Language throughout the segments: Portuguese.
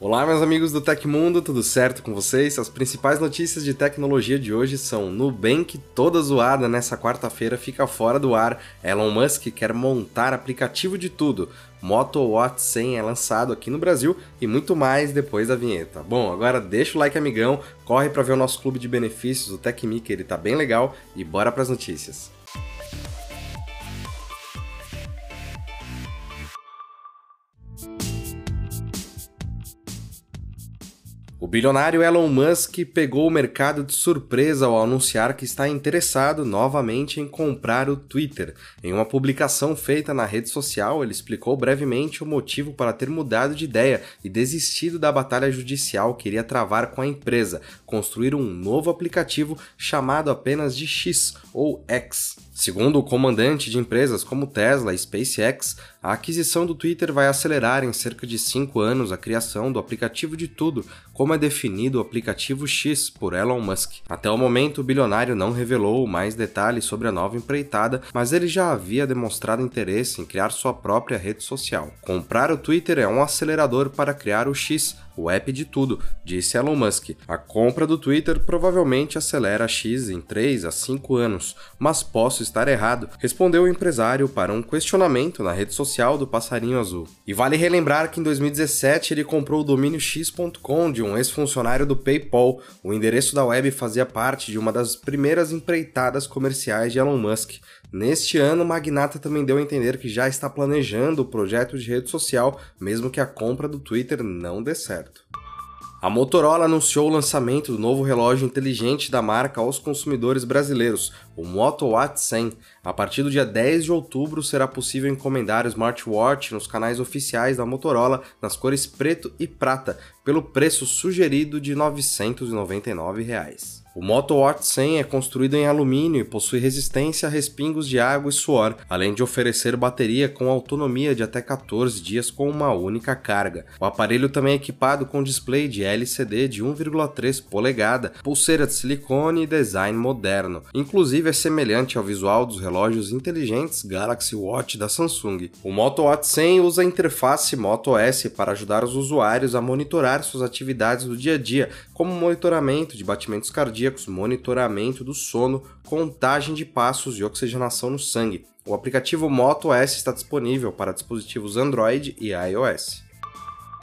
Olá, meus amigos do Tecmundo, tudo certo com vocês? As principais notícias de tecnologia de hoje são Nubank toda zoada nessa quarta-feira fica fora do ar, Elon Musk quer montar aplicativo de tudo, Moto Watch 100 é lançado aqui no Brasil e muito mais depois da vinheta. Bom, agora deixa o like amigão, corre para ver o nosso clube de benefícios, o que ele tá bem legal e bora para as notícias. O bilionário Elon Musk pegou o mercado de surpresa ao anunciar que está interessado novamente em comprar o Twitter. Em uma publicação feita na rede social, ele explicou brevemente o motivo para ter mudado de ideia e desistido da batalha judicial que iria travar com a empresa, construir um novo aplicativo chamado apenas de X ou X. Segundo o comandante de empresas como Tesla e SpaceX, a aquisição do Twitter vai acelerar em cerca de 5 anos a criação do aplicativo de tudo, como é definido o aplicativo X por Elon Musk. Até o momento, o bilionário não revelou mais detalhes sobre a nova empreitada, mas ele já havia demonstrado interesse em criar sua própria rede social. Comprar o Twitter é um acelerador para criar o X, o app de tudo, disse Elon Musk. A compra do Twitter provavelmente acelera a X em 3 a 5 anos, mas posso estar errado, respondeu o empresário para um questionamento na rede social do Passarinho Azul. E vale relembrar que em 2017 ele comprou o domínio x.com de um ex-funcionário do PayPal. O endereço da web fazia parte de uma das primeiras empreitadas comerciais de Elon Musk. Neste ano, o magnata também deu a entender que já está planejando o projeto de rede social, mesmo que a compra do Twitter não dê certo. A Motorola anunciou o lançamento do novo relógio inteligente da marca aos consumidores brasileiros, o Moto Watch 100. A partir do dia 10 de outubro será possível encomendar o smartwatch nos canais oficiais da Motorola nas cores preto e prata, pelo preço sugerido de 999 reais. O Moto Watch 100 é construído em alumínio e possui resistência a respingos de água e suor, além de oferecer bateria com autonomia de até 14 dias com uma única carga. O aparelho também é equipado com display de LCD de 1,3 polegada, pulseira de silicone e design moderno. Inclusive é semelhante ao visual dos relógios inteligentes Galaxy Watch da Samsung. O Moto Watch 100 usa a interface Moto S para ajudar os usuários a monitorar suas atividades do dia a dia, como monitoramento de batimentos cardíacos cardíacos, monitoramento do sono, contagem de passos e oxigenação no sangue. O aplicativo Moto S está disponível para dispositivos Android e iOS.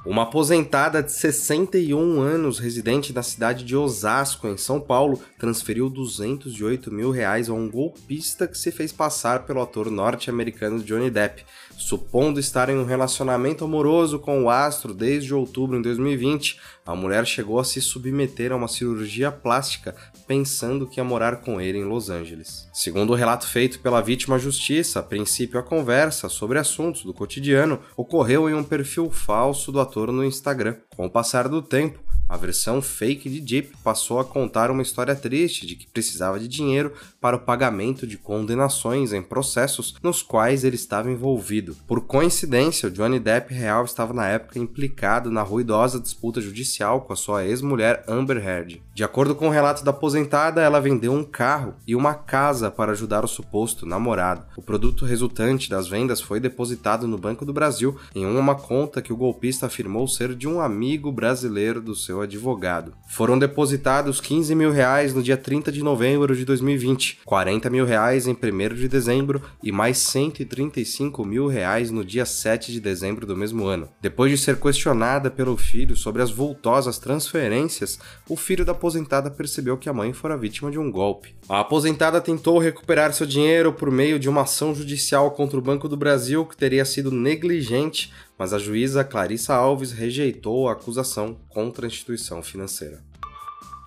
Uma aposentada de 61 anos, residente na cidade de Osasco, em São Paulo, transferiu 208 mil reais a um golpista que se fez passar pelo ator norte-americano Johnny Depp, supondo estar em um relacionamento amoroso com o astro desde outubro de 2020. A mulher chegou a se submeter a uma cirurgia plástica pensando que ia morar com ele em Los Angeles. Segundo o relato feito pela vítima justiça, a princípio a conversa sobre assuntos do cotidiano ocorreu em um perfil falso do ator no Instagram. Com o passar do tempo, a versão fake de Deep passou a contar uma história triste de que precisava de dinheiro para o pagamento de condenações em processos nos quais ele estava envolvido. Por coincidência, o Johnny Depp real estava na época implicado na ruidosa disputa judicial com a sua ex-mulher Amber Heard. De acordo com o relato da aposentada, ela vendeu um carro e uma casa para ajudar o suposto namorado. O produto resultante das vendas foi depositado no Banco do Brasil em uma conta que o golpista afirmou ser de um amigo brasileiro do seu seu advogado. Foram depositados 15 mil reais no dia 30 de novembro de 2020, 40 mil reais em 1 de dezembro e mais 135 mil reais no dia 7 de dezembro do mesmo ano. Depois de ser questionada pelo filho sobre as vultosas transferências, o filho da aposentada percebeu que a mãe fora vítima de um golpe. A aposentada tentou recuperar seu dinheiro por meio de uma ação judicial contra o Banco do Brasil que teria sido negligente mas a juíza Clarissa Alves rejeitou a acusação contra a instituição financeira.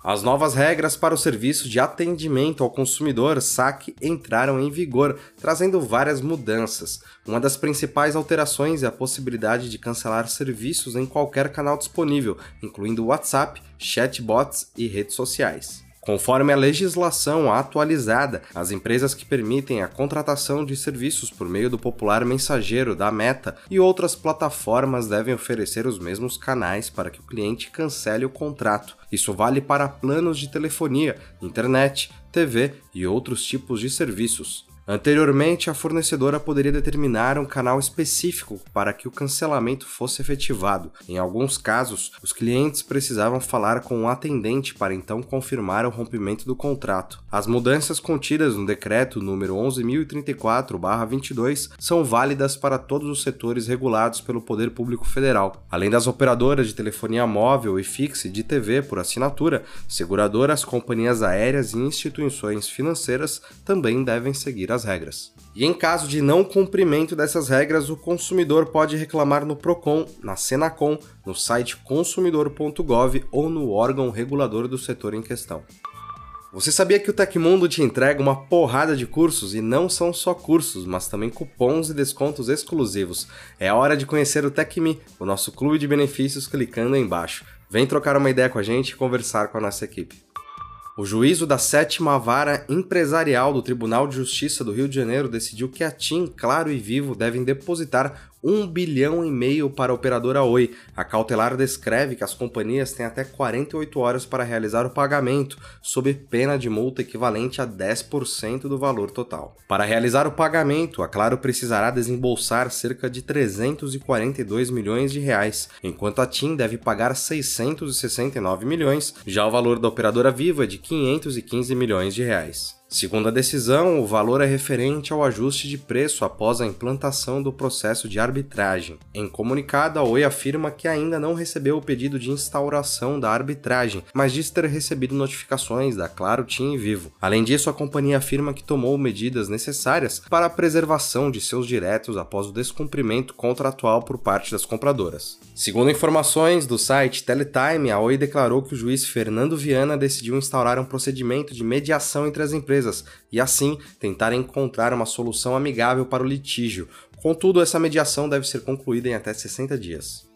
As novas regras para o serviço de atendimento ao consumidor SAC entraram em vigor, trazendo várias mudanças. Uma das principais alterações é a possibilidade de cancelar serviços em qualquer canal disponível, incluindo WhatsApp, chatbots e redes sociais. Conforme a legislação atualizada, as empresas que permitem a contratação de serviços por meio do popular mensageiro da Meta e outras plataformas devem oferecer os mesmos canais para que o cliente cancele o contrato. Isso vale para planos de telefonia, internet, TV e outros tipos de serviços. Anteriormente, a fornecedora poderia determinar um canal específico para que o cancelamento fosse efetivado. Em alguns casos, os clientes precisavam falar com um atendente para então confirmar o rompimento do contrato. As mudanças contidas no decreto número 11.034/22 são válidas para todos os setores regulados pelo Poder Público Federal, além das operadoras de telefonia móvel e fixa e de TV por assinatura, seguradoras, companhias aéreas e instituições financeiras também devem seguir as regras. E em caso de não cumprimento dessas regras, o consumidor pode reclamar no Procon, na Senacom, no site consumidor.gov ou no órgão regulador do setor em questão. Você sabia que o Tecmundo te entrega uma porrada de cursos e não são só cursos, mas também cupons e descontos exclusivos? É hora de conhecer o TecMe, o nosso clube de benefícios clicando aí embaixo. Vem trocar uma ideia com a gente e conversar com a nossa equipe. O juízo da sétima vara empresarial do Tribunal de Justiça do Rio de Janeiro decidiu que a TIM, Claro e Vivo devem depositar 1 bilhão e meio para a operadora Oi. A cautelar descreve que as companhias têm até 48 horas para realizar o pagamento, sob pena de multa equivalente a 10% do valor total. Para realizar o pagamento, a Claro precisará desembolsar cerca de 342 milhões de reais, enquanto a TIM deve pagar 669 milhões, já o valor da operadora Vivo é de 515 milhões de reais. Segundo a decisão, o valor é referente ao ajuste de preço após a implantação do processo de arbitragem. Em comunicado, a Oi afirma que ainda não recebeu o pedido de instauração da arbitragem, mas diz ter recebido notificações da Claro, TIM e Vivo. Além disso, a companhia afirma que tomou medidas necessárias para a preservação de seus diretos após o descumprimento contratual por parte das compradoras. Segundo informações do site Teletime, a Oi declarou que o juiz Fernando Viana decidiu instaurar um procedimento de mediação entre as empresas empresas e, assim, tentar encontrar uma solução amigável para o litígio. Contudo, essa mediação deve ser concluída em até 60 dias.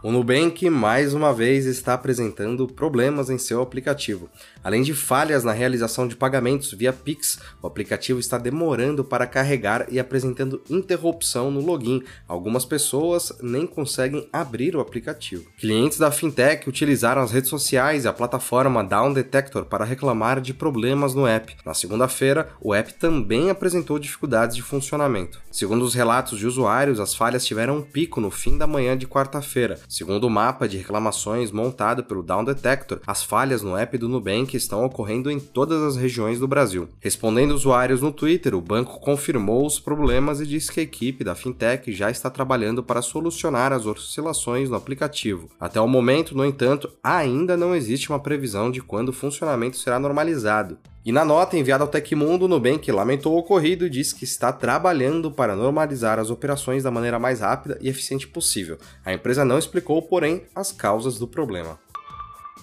O Nubank mais uma vez está apresentando problemas em seu aplicativo. Além de falhas na realização de pagamentos via Pix, o aplicativo está demorando para carregar e apresentando interrupção no login. Algumas pessoas nem conseguem abrir o aplicativo. Clientes da fintech utilizaram as redes sociais e a plataforma Down Detector para reclamar de problemas no app. Na segunda-feira, o app também apresentou dificuldades de funcionamento. Segundo os relatos de usuários, as falhas tiveram um pico no fim da manhã de quarta-feira. Segundo o mapa de reclamações montado pelo Down Detector, as falhas no app do Nubank estão ocorrendo em todas as regiões do Brasil. Respondendo usuários no Twitter, o banco confirmou os problemas e disse que a equipe da fintech já está trabalhando para solucionar as oscilações no aplicativo. Até o momento, no entanto, ainda não existe uma previsão de quando o funcionamento será normalizado. E na nota enviada ao Tecmundo, o Nubank lamentou o ocorrido e disse que está trabalhando para normalizar as operações da maneira mais rápida e eficiente possível. A empresa não explicou, porém, as causas do problema.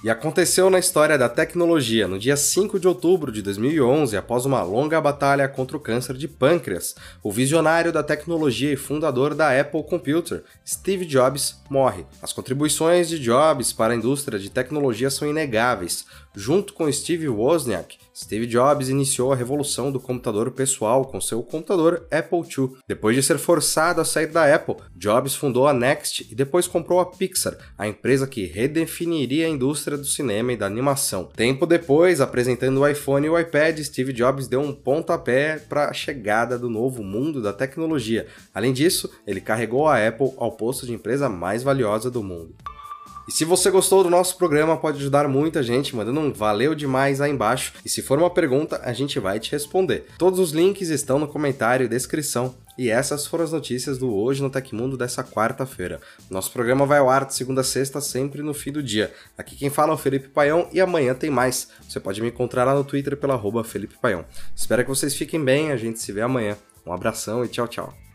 E aconteceu na história da tecnologia no dia 5 de outubro de 2011, após uma longa batalha contra o câncer de pâncreas. O visionário da tecnologia e fundador da Apple Computer, Steve Jobs, morre. As contribuições de Jobs para a indústria de tecnologia são inegáveis. Junto com Steve Wozniak, Steve Jobs iniciou a revolução do computador pessoal com seu computador Apple II. Depois de ser forçado a sair da Apple, Jobs fundou a Next e depois comprou a Pixar, a empresa que redefiniria a indústria do cinema e da animação. Tempo depois, apresentando o iPhone e o iPad, Steve Jobs deu um pontapé para a chegada do novo mundo da tecnologia. Além disso, ele carregou a Apple ao posto de empresa mais valiosa do mundo. E se você gostou do nosso programa, pode ajudar muita gente mandando um valeu demais aí embaixo. E se for uma pergunta, a gente vai te responder. Todos os links estão no comentário e descrição. E essas foram as notícias do Hoje no Tecmundo dessa quarta-feira. Nosso programa vai ao ar de segunda a sexta, sempre no fim do dia. Aqui quem fala é o Felipe Paião e amanhã tem mais. Você pode me encontrar lá no Twitter pela arroba Felipe Paião. Espero que vocês fiquem bem, a gente se vê amanhã. Um abração e tchau, tchau.